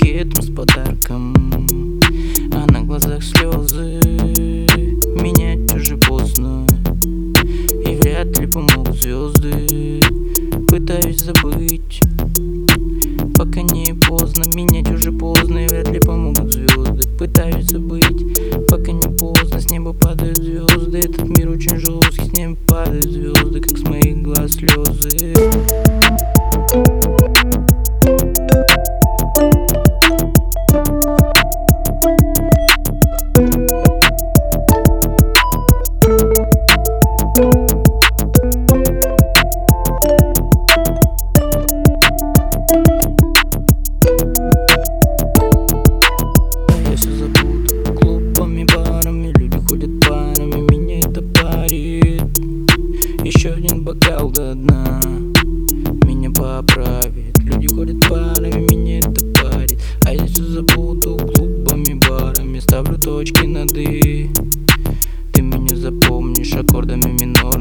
букетом с подарком А на глазах слезы. Менять уже поздно И вряд ли помогут звезды. Пытаюсь забыть Пока не поздно, менять уже поздно И вряд ли помогут звезды. Пытаюсь забыть, пока не поздно. С неба падают звезды. Этот мир очень жесткий, с неба падают звезды Как с моих глаз слезы. еще один бокал до дна. Меня поправит. Люди ходят парами, меня это парит. А я все забуду клубами, барами. Ставлю точки над «и» Ты меня запомнишь аккордами минор